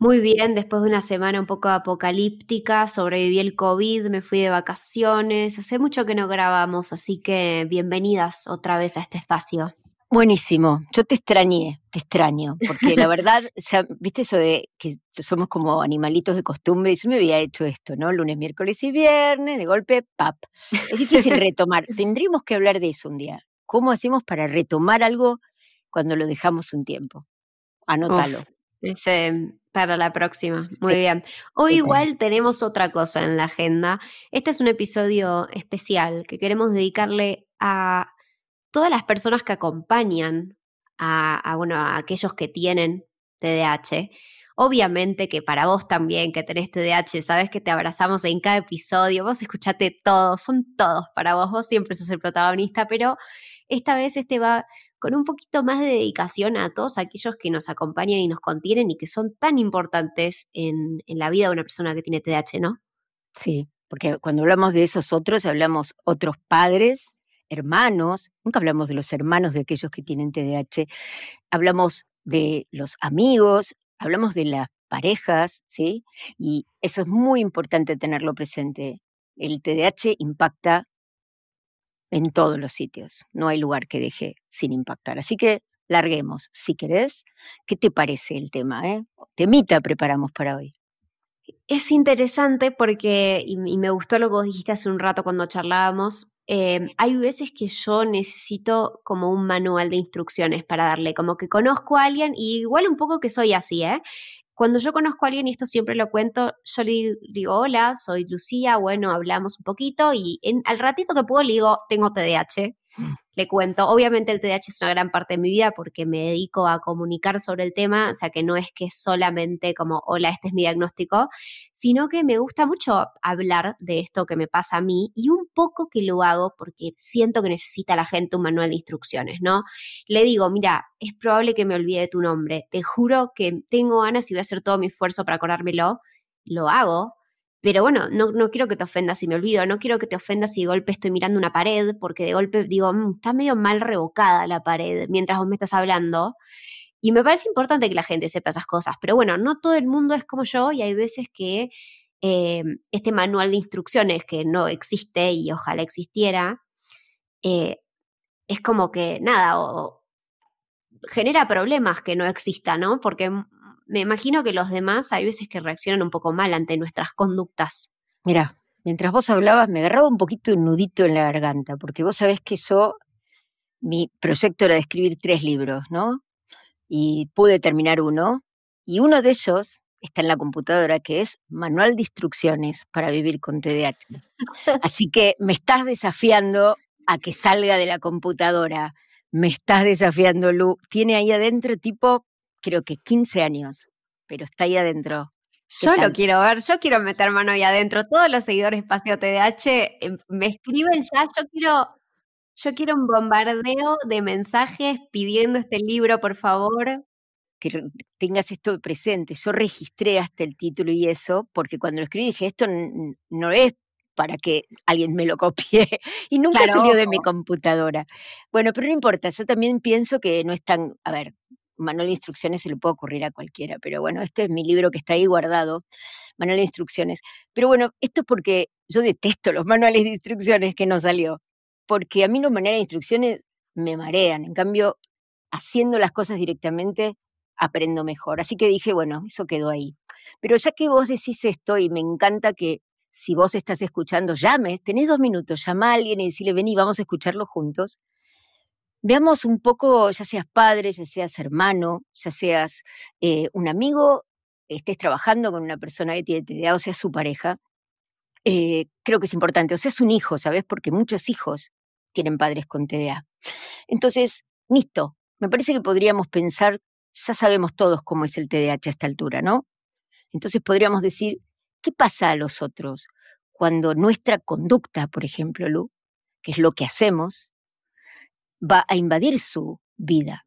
Muy bien, después de una semana un poco apocalíptica, sobreviví el COVID, me fui de vacaciones, hace mucho que no grabamos, así que bienvenidas otra vez a este espacio. Buenísimo, yo te extrañé, te extraño, porque la verdad, ya viste eso de que somos como animalitos de costumbre, y yo me había hecho esto, ¿no? Lunes, miércoles y viernes, de golpe, pap. Es difícil retomar, tendríamos que hablar de eso un día. ¿Cómo hacemos para retomar algo cuando lo dejamos un tiempo? Anótalo. ese, para la próxima. Muy bien. Hoy igual tenemos otra cosa en la agenda. Este es un episodio especial que queremos dedicarle a todas las personas que acompañan a, bueno, a aquellos que tienen TDAH. Obviamente que para vos también que tenés TDAH, sabes que te abrazamos en cada episodio, vos escuchate todo, son todos para vos, vos siempre sos el protagonista, pero esta vez este va con un poquito más de dedicación a todos aquellos que nos acompañan y nos contienen y que son tan importantes en, la vida de una persona que tiene TDAH, ¿no? Sí, porque cuando hablamos de esos otros, hablamos otros padres, hermanos, nunca hablamos de los hermanos de aquellos que tienen TDAH, hablamos de los amigos, hablamos de las parejas, ¿sí? Y eso es muy importante tenerlo presente. El TDAH impacta en todos los sitios. No hay lugar que deje sin impactar. Así que larguemos, si querés. ¿Qué te parece el tema? Eh? Temita preparamos para hoy. Es interesante porque, y, me gustó lo que vos dijiste hace un rato cuando charlábamos, em, hay veces que yo necesito como un manual de instrucciones para darle, como que conozco a alguien y igual un poco que soy así, ¿eh? Cuando yo conozco a alguien, y esto siempre lo cuento, yo le digo, hola, soy Lucía, bueno, hablamos un poquito y al ratito que puedo le digo, tengo TDAH. Le cuento. Obviamente el TDAH es una gran parte de mi vida porque me dedico a comunicar sobre el tema, o sea que no es que solamente como, hola, este es mi diagnóstico, sino que me gusta mucho hablar de esto que me pasa a mí y un poco que lo hago porque siento que necesita la gente un manual de instrucciones, ¿no? Le digo, mira, es probable que me olvide tu nombre, te juro que tengo ganas y voy a hacer todo mi esfuerzo para acordármelo, lo hago, pero bueno, no, no, quiero que te ofendas si me olvido, no quiero que te ofendas si de golpe estoy mirando una pared, porque de golpe digo, mm, está medio mal revocada la pared mientras vos me estás hablando. Y me parece importante que la gente sepa esas cosas, pero bueno, no todo el mundo es como yo y hay veces que eh, este manual de instrucciones que no existe y ojalá existiera, eh, es como que nada, o, genera problemas que no exista, ¿no? Porque me imagino que los demás hay veces que reaccionan un poco mal ante nuestras conductas. Mira, mientras vos hablabas me agarraba un poquito un nudito en la garganta, porque vos sabés que yo, mi proyecto era de escribir tres libros, ¿no? Y pude terminar uno, y uno de ellos está en la computadora, que es Manual de Instrucciones para vivir con TDAH. Así que me estás desafiando a que salga de la computadora. Me estás desafiando, Lu. Tiene ahí adentro tipo creo que 15 años, pero está ahí adentro. Yo lo quiero ver, yo quiero meter mano ahí adentro. Todos los seguidores Espacio TDH em, me escriben ya, yo quiero, yo quiero un bombardeo de mensajes pidiendo este libro, por favor. Que tengas esto presente. Yo registré hasta el título y eso, porque cuando lo escribí dije, esto no es para que alguien me lo copie y nunca salió de mi computadora. Bueno, pero no importa, yo también pienso que no es tan, a ver, manual de instrucciones se le puede ocurrir a cualquiera, pero bueno, este es mi libro que está ahí guardado, manual de instrucciones. Pero bueno, esto es porque yo detesto los manuales de instrucciones que no salió, porque a mí los manuales de instrucciones me marean, en cambio, haciendo las cosas directamente aprendo mejor. Así que dije, bueno, eso quedó ahí. Pero ya que vos decís esto y me encanta que si vos estás escuchando, llames, tenés dos minutos, llama a alguien y decirle, vení, vamos a escucharlo juntos. Veamos un poco, ya seas padre, ya seas hermano, ya seas eh, un amigo, estés trabajando con una persona que tiene TDA o seas su pareja, eh, creo que es importante, o seas un hijo, ¿sabes? Porque muchos hijos tienen padres con TDA. Entonces, listo, me parece que podríamos pensar, ya sabemos todos cómo es el TDAH a esta altura, ¿no? Entonces podríamos decir, ¿qué pasa a los otros? cuando nuestra conducta, por ejemplo, Lu, que es lo que hacemos, va a invadir su vida.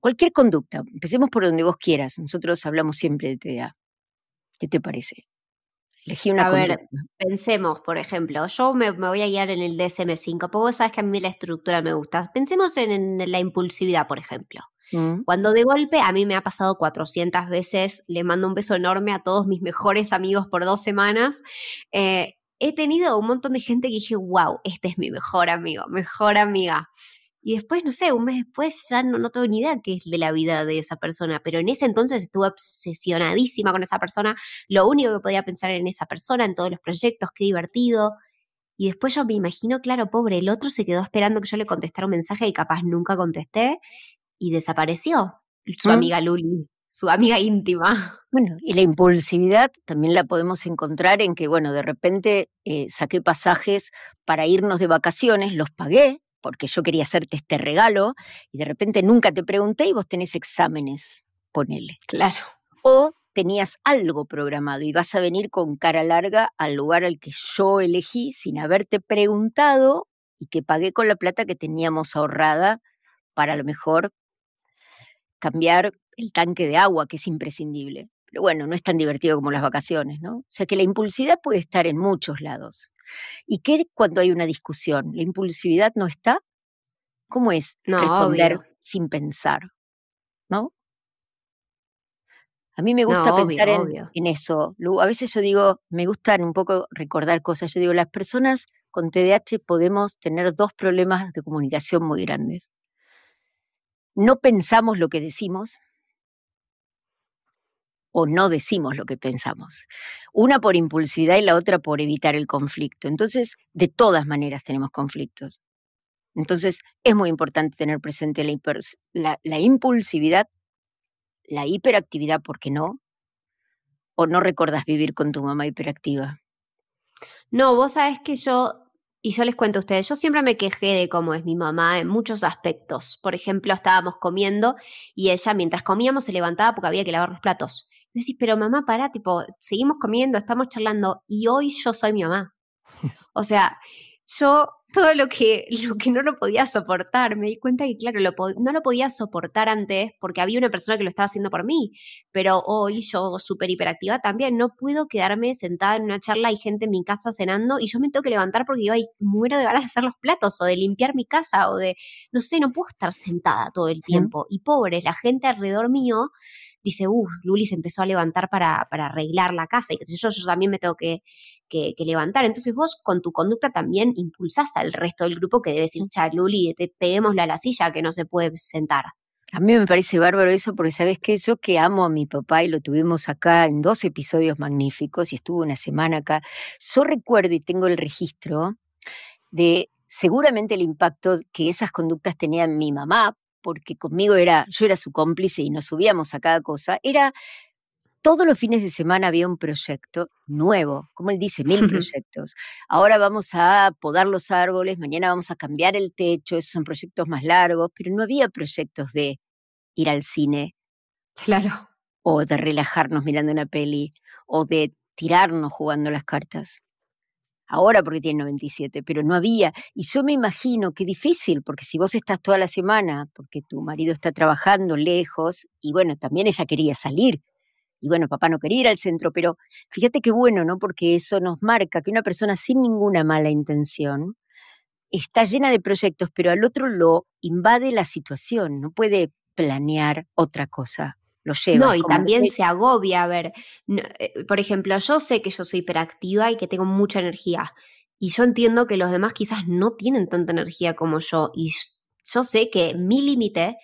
Cualquier conducta, empecemos por donde vos quieras, nosotros hablamos siempre de TDA. ¿Qué te parece? Elegí una a ver, pensemos, por ejemplo, yo me, voy a guiar en el DSM5, porque vos sabes que a mí la estructura me gusta. Pensemos en, la impulsividad, por ejemplo. Mm. Cuando de golpe, a mí me ha pasado 400 veces, le mando un beso enorme a todos mis mejores amigos por dos semanas. Eh, he tenido un montón de gente que dije, wow, este es mi mejor amigo, mejor amiga. Y después, no sé, un mes después ya no, no tengo ni idea qué es de la vida de esa persona, pero en ese entonces estuve obsesionadísima con esa persona, lo único que podía pensar en esa persona, en todos los proyectos, qué divertido. Y después yo me imagino, claro, pobre, el otro se quedó esperando que yo le contestara un mensaje y capaz nunca contesté y desapareció su ¿Mm? amiga Luli, su amiga íntima. Bueno, y la impulsividad también la podemos encontrar en que, bueno, de repente eh, saqué pasajes para irnos de vacaciones, los pagué, porque yo quería hacerte este regalo y de repente nunca te pregunté y vos tenés exámenes, ponele. Claro. O tenías algo programado y vas a venir con cara larga al lugar al que yo elegí sin haberte preguntado y que pagué con la plata que teníamos ahorrada para a lo mejor cambiar el tanque de agua, que es imprescindible. Pero bueno, no es tan divertido como las vacaciones, ¿no? O sea que la impulsividad puede estar en muchos lados. ¿Y qué cuando hay una discusión? ¿La impulsividad no está? ¿Cómo es responder sin pensar? ¿No? A mí me gusta pensar en, eso. A veces yo digo, me gusta un poco recordar cosas. Yo digo, las personas con TDAH podemos tener dos problemas de comunicación muy grandes. No pensamos lo que decimos o no decimos lo que pensamos. Una por impulsividad y la otra por evitar el conflicto. Entonces, de todas maneras tenemos conflictos. Entonces, es muy importante tener presente la, impulsividad, la hiperactividad, ¿por qué no? ¿O no recuerdas vivir con tu mamá hiperactiva? No, vos sabés que yo y yo les cuento a ustedes, yo siempre me quejé de cómo es mi mamá en muchos aspectos. Por ejemplo, estábamos comiendo y ella mientras comíamos se levantaba porque había que lavar los platos. Me decís, pero mamá, para, tipo, seguimos comiendo, estamos charlando y hoy yo soy mi mamá. O sea, yo todo lo que, lo que no lo podía soportar, me di cuenta que, claro, no lo podía soportar antes porque había una persona que lo estaba haciendo por mí, pero hoy yo, súper hiperactiva también, no puedo quedarme sentada en una charla, y gente en mi casa cenando y yo me tengo que levantar porque yo ahí muero de ganas de hacer los platos o de limpiar mi casa o de, no sé, no puedo estar sentada todo el tiempo. Y pobre, la gente alrededor mío dice, uff, Luli se empezó a levantar para, para arreglar la casa y qué sé yo, yo también me tengo que, que, levantar. Entonces vos con tu conducta también impulsás al resto del grupo que debe decir, cha, Luli, te peguémosle a la silla que no se puede sentar. A mí me parece bárbaro eso porque sabes que yo que amo a mi papá y lo tuvimos acá en dos episodios magníficos y estuvo una semana acá, yo recuerdo y tengo el registro de seguramente el impacto que esas conductas tenían mi mamá, porque conmigo era, yo era su cómplice y nos subíamos a cada cosa, era todos los fines de semana había un proyecto nuevo, como él dice, mil proyectos. Ahora vamos a podar los árboles, mañana vamos a cambiar el techo, esos son proyectos más largos, pero no había proyectos de ir al cine. Claro. O de relajarnos mirando una peli, o de tirarnos jugando las cartas ahora porque tiene 97, pero no había. Y yo me imagino que difícil, porque si vos estás toda la semana, porque tu marido está trabajando lejos, y bueno, también ella quería salir, y bueno, papá no quería ir al centro, pero fíjate qué bueno, ¿no? Porque eso nos marca que una persona sin ninguna mala intención está llena de proyectos, pero al otro lo invade la situación, no puede planear otra cosa. No, y también se agobia. A ver, eh, por ejemplo, yo sé que yo soy hiperactiva y que tengo mucha energía. Y yo entiendo que los demás quizás no tienen tanta energía como yo. Y yo sé que mi límite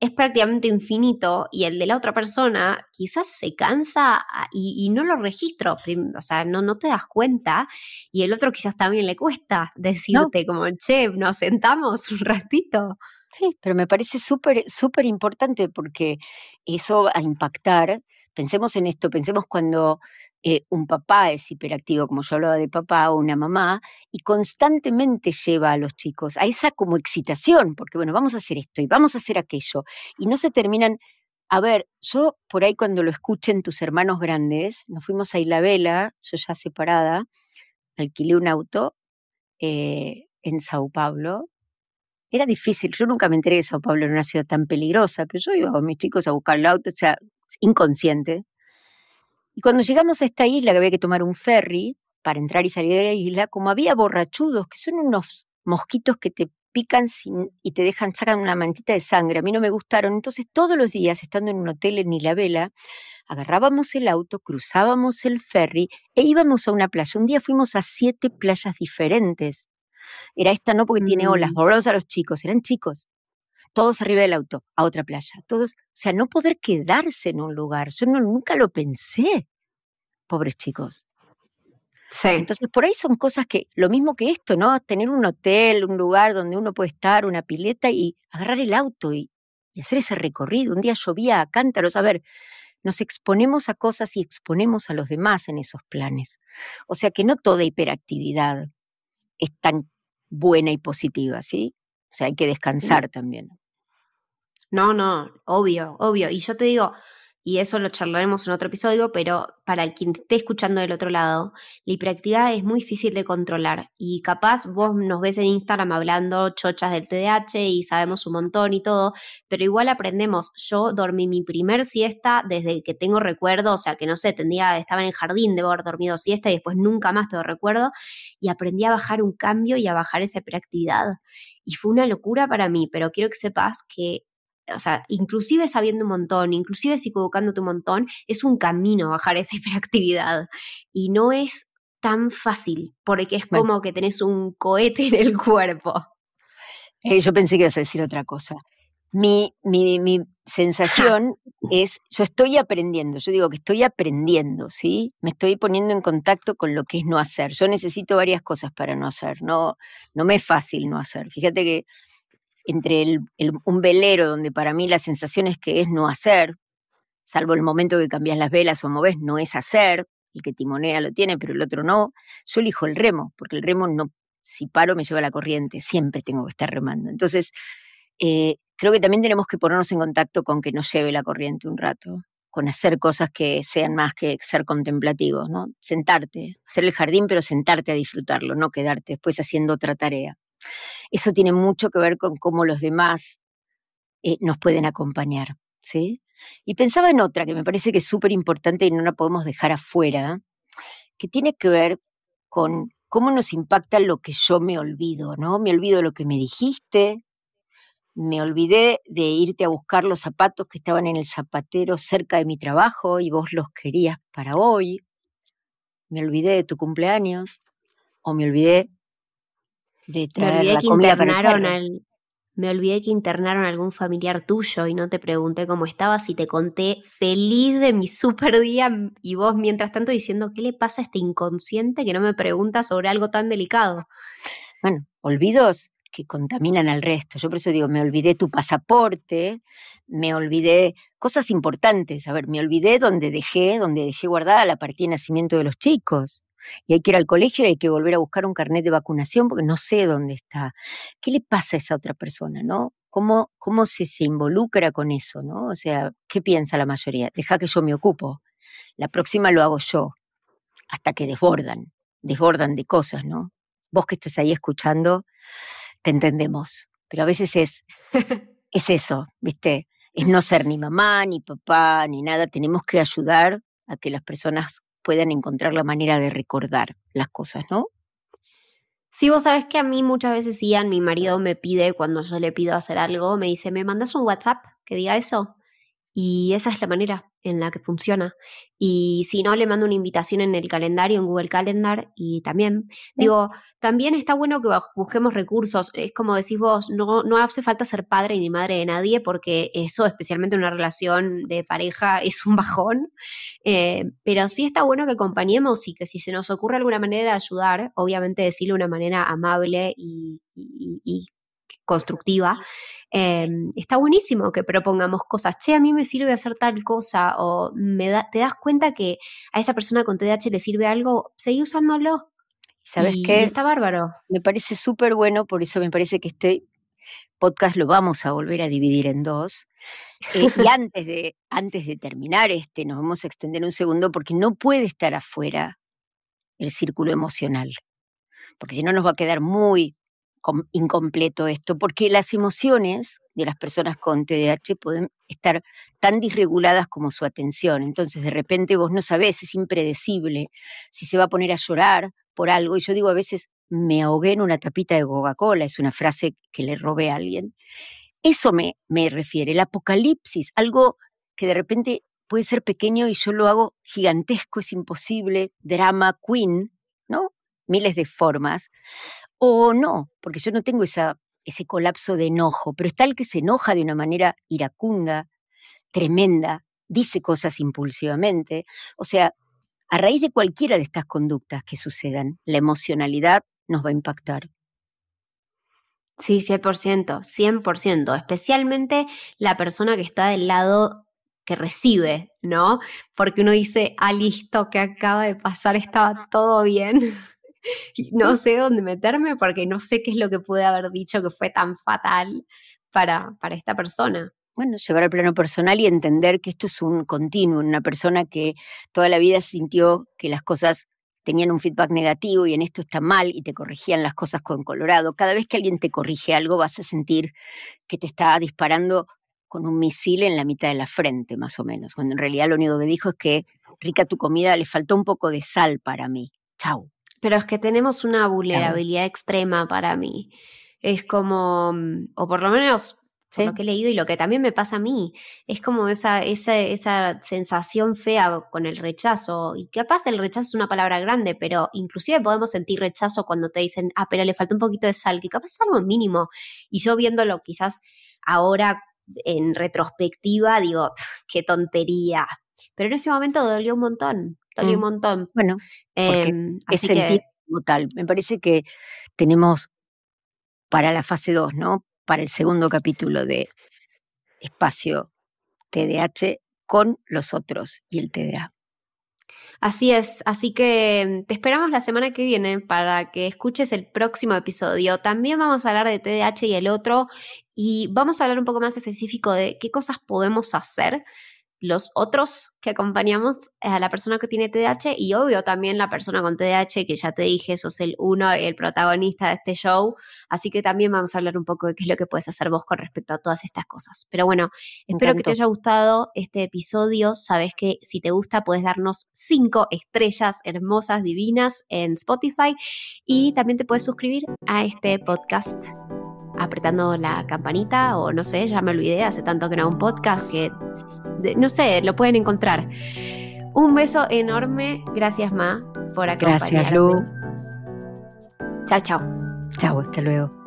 es prácticamente infinito y el de la otra persona quizás se cansa ah, y, no lo registro, o sea, no, no te das cuenta y el otro quizás también le cuesta decirte como, che, nos sentamos un ratito. Sí, pero me parece súper, súper importante porque eso va a impactar. Pensemos en esto, pensemos cuando eh, un papá es hiperactivo, como yo hablaba de papá, o una mamá, y constantemente lleva a los chicos a esa como excitación, porque bueno, vamos a hacer esto y vamos a hacer aquello, y no se terminan. A ver, yo por ahí cuando lo escuchen tus hermanos grandes, nos fuimos a Isla Vela, yo ya separada, alquilé un auto eh, en Sao Paulo. Era difícil, yo nunca me enteré que Sao Paulo era una ciudad tan peligrosa, pero yo iba con mis chicos a buscar el auto, o sea, inconsciente. Y cuando llegamos a esta isla, que había que tomar un ferry para entrar y salir de la isla, como había borrachudos, que son unos mosquitos que te pican y te dejan, sacan una manchita de sangre. A mí no me gustaron. Entonces, todos los días, estando en un hotel en Vela, agarrábamos el auto, cruzábamos el ferry e íbamos a una playa. Un día fuimos a siete playas diferentes. Era esta no porque tiene olas, volvamos a los chicos, eran chicos. Todos arriba del auto, a otra playa. Todos, o sea, no poder quedarse en un lugar. Yo no, nunca lo pensé. Pobres chicos. Entonces, por ahí son cosas que, lo mismo que esto, ¿no? Tener un hotel, un lugar donde uno puede estar, una pileta y agarrar el auto y, hacer ese recorrido. Un día llovía a cántaros. A ver, nos exponemos a cosas y exponemos a los demás en esos planes. O sea que no toda hiperactividad es tan buena y positiva, ¿sí? O sea, hay que descansar también. No, no, obvio, obvio. Y yo te digo, y eso lo charlaremos en otro episodio, pero para quien esté escuchando del otro lado, la hiperactividad es muy difícil de controlar y capaz vos nos ves en Instagram hablando chochas del TDAH y sabemos un montón y todo, pero igual aprendemos. Yo dormí mi primer siesta desde que tengo recuerdo, o sea que no sé, tendría, estaba en el jardín, debo haber dormido siesta y después nunca más tengo recuerdo y aprendí a bajar un cambio y a bajar esa hiperactividad. Y fue una locura para mí, pero quiero que sepas que o sea, inclusive sabiendo un montón, inclusive psicoeducándote un montón, es un camino bajar esa hiperactividad. Y no es tan fácil, porque es como que tenés un cohete en el cuerpo. Eh, yo pensé que ibas a decir otra cosa. Mi, mi, mi sensación es, yo estoy aprendiendo, yo digo que estoy aprendiendo, ¿sí? Me estoy poniendo en contacto con lo que es no hacer. Yo necesito varias cosas para no hacer, no, no me es fácil no hacer. Fíjate que entre un velero donde para mí la sensación es que es no hacer, salvo el momento que cambias las velas o moves, no es hacer, el que timonea lo tiene, pero el otro no, yo elijo el remo, porque el remo no, si paro me lleva la corriente, siempre tengo que estar remando. Entonces, eh, creo que también tenemos que ponernos en contacto con que nos lleve la corriente un rato, con hacer cosas que sean más que ser contemplativos, ¿no? Sentarte, hacer el jardín, pero sentarte a disfrutarlo, no quedarte después haciendo otra tarea. Eso tiene mucho que ver con cómo los demás eh, nos pueden acompañar, ¿sí? Y pensaba en otra que me parece que es súper importante y no la podemos dejar afuera, que tiene que ver con cómo nos impacta lo que yo me olvido, ¿no? Me olvido de lo que me dijiste, me olvidé de irte a buscar los zapatos que estaban en el zapatero cerca de mi trabajo y vos los querías para hoy, me olvidé de tu cumpleaños o me olvidé me olvidé que internaron al, me olvidé que internaron a algún familiar tuyo y no te pregunté cómo estabas y te conté feliz de mi super día y vos mientras tanto diciendo, ¿qué le pasa a este inconsciente que no me pregunta sobre algo tan delicado? Bueno, olvidos que contaminan al resto. Yo por eso digo, me olvidé tu pasaporte, me olvidé cosas importantes. A ver, me olvidé donde dejé, donde dejé guardada la partida de nacimiento de los chicos y hay que ir al colegio y hay que volver a buscar un carnet de vacunación porque no sé dónde está. ¿Qué le pasa a esa otra persona, no? ¿Cómo, cómo se, se involucra con eso, no? O sea, ¿qué piensa la mayoría? Deja que yo me ocupo. La próxima lo hago yo. Hasta que desbordan, desbordan de cosas, ¿no? Vos que estás ahí escuchando, te entendemos. Pero a veces es, es eso, ¿viste? Es no ser ni mamá, ni papá, ni nada. Tenemos que ayudar a que las personas puedan encontrar la manera de recordar las cosas, ¿no? Sí, vos sabés que a mí muchas veces Ian, mi marido, me pide, cuando yo le pido hacer algo, me dice, ¿me mandas un WhatsApp que diga eso? Y esa es la manera en la que funciona. Y si no, le mando una invitación en el calendario, en Google Calendar, y también, digo, también está bueno que busquemos recursos. Es como decís vos, no, no hace falta ser padre ni madre de nadie, porque eso, especialmente en una relación de pareja, es un bajón. Eh, pero sí está bueno que acompañemos y que si se nos ocurre alguna manera de ayudar, obviamente decirlo de una manera amable y, y constructiva, em, está buenísimo que propongamos cosas. Che, a mí me sirve hacer tal cosa, o me te das cuenta que a esa persona con TDAH le sirve algo, seguí usándolo. ¿Sabes qué? Está bárbaro. Me parece súper bueno, por eso me parece que este podcast lo vamos a volver a dividir en dos. Eh, y antes de, antes de terminar este, nos vamos a extender un segundo porque no puede estar afuera el círculo emocional. porque si no nos va a quedar muy incompleto esto, porque las emociones de las personas con TDAH pueden estar tan disreguladas como su atención. Entonces, de repente vos no sabés, es impredecible si se va a poner a llorar por algo. Y yo digo a veces, me ahogué en una tapita de Coca-Cola, es una frase que le robé a alguien. Eso me, me refiere, el apocalipsis, algo que de repente puede ser pequeño y yo lo hago gigantesco, es imposible, drama queen, ¿no? Miles de formas. O no, porque yo no tengo ese colapso de enojo, pero está el que se enoja de una manera iracunda, tremenda, dice cosas impulsivamente. O sea, a raíz de cualquiera de estas conductas que sucedan, la emocionalidad nos va a impactar. Sí, 100%, 100%, especialmente la persona que está del lado que recibe, ¿no? Porque uno dice, ah, listo, que acaba de pasar, estaba todo bien. No sé dónde meterme porque no sé qué es lo que pude haber dicho que fue tan fatal para, para esta persona. Bueno, llevar al plano personal y entender que esto es un continuo, una persona que toda la vida sintió que las cosas tenían un feedback negativo y en esto está mal y te corregían las cosas con colorado. Cada vez que alguien te corrige algo vas a sentir que te está disparando con un misil en la mitad de la frente, más o menos, cuando en realidad lo único que dijo es que, rica tu comida, le faltó un poco de sal para mí. Chau. Pero es que tenemos una vulnerabilidad extrema para mí. Es como, mm, o por lo menos lo que he leído y lo que también me pasa a mí, es como esa, esa, esa sensación fea con el rechazo. Y capaz el rechazo es una palabra grande, pero inclusive podemos sentir rechazo cuando te dicen, ah, pero le falta un poquito de sal, que capaz es algo mínimo. Y yo viéndolo quizás ahora en retrospectiva, digo, qué tontería. Pero en ese momento dolió un montón un mm. montón. Bueno, em, es sentir como tal. Me parece que tenemos para la fase 2, ¿no? Para el segundo capítulo de Espacio TDAH con los otros y el TDA. Así es, así que em, te esperamos la semana que viene para que escuches el próximo episodio. También vamos a hablar de TDAH y el otro y vamos a hablar un poco más específico de qué cosas podemos hacer los otros que acompañamos a la persona que tiene TDAH y obvio también la persona con TDAH, que ya te dije, sos el uno, el protagonista de este show, así que también vamos a hablar un poco de qué es lo que puedes hacer vos con respecto a todas estas cosas. Pero bueno, espero que te haya gustado este episodio, sabes que si te gusta puedes darnos cinco estrellas hermosas, divinas en Spotify y también te puedes suscribir a este podcast apretando la campanita o no sé, ya me olvidé, hace tanto que era un podcast que no sé, lo pueden encontrar. Un beso enorme, gracias Ma por acompañarme. Gracias Lu. Chao, chao. Chao, hasta luego.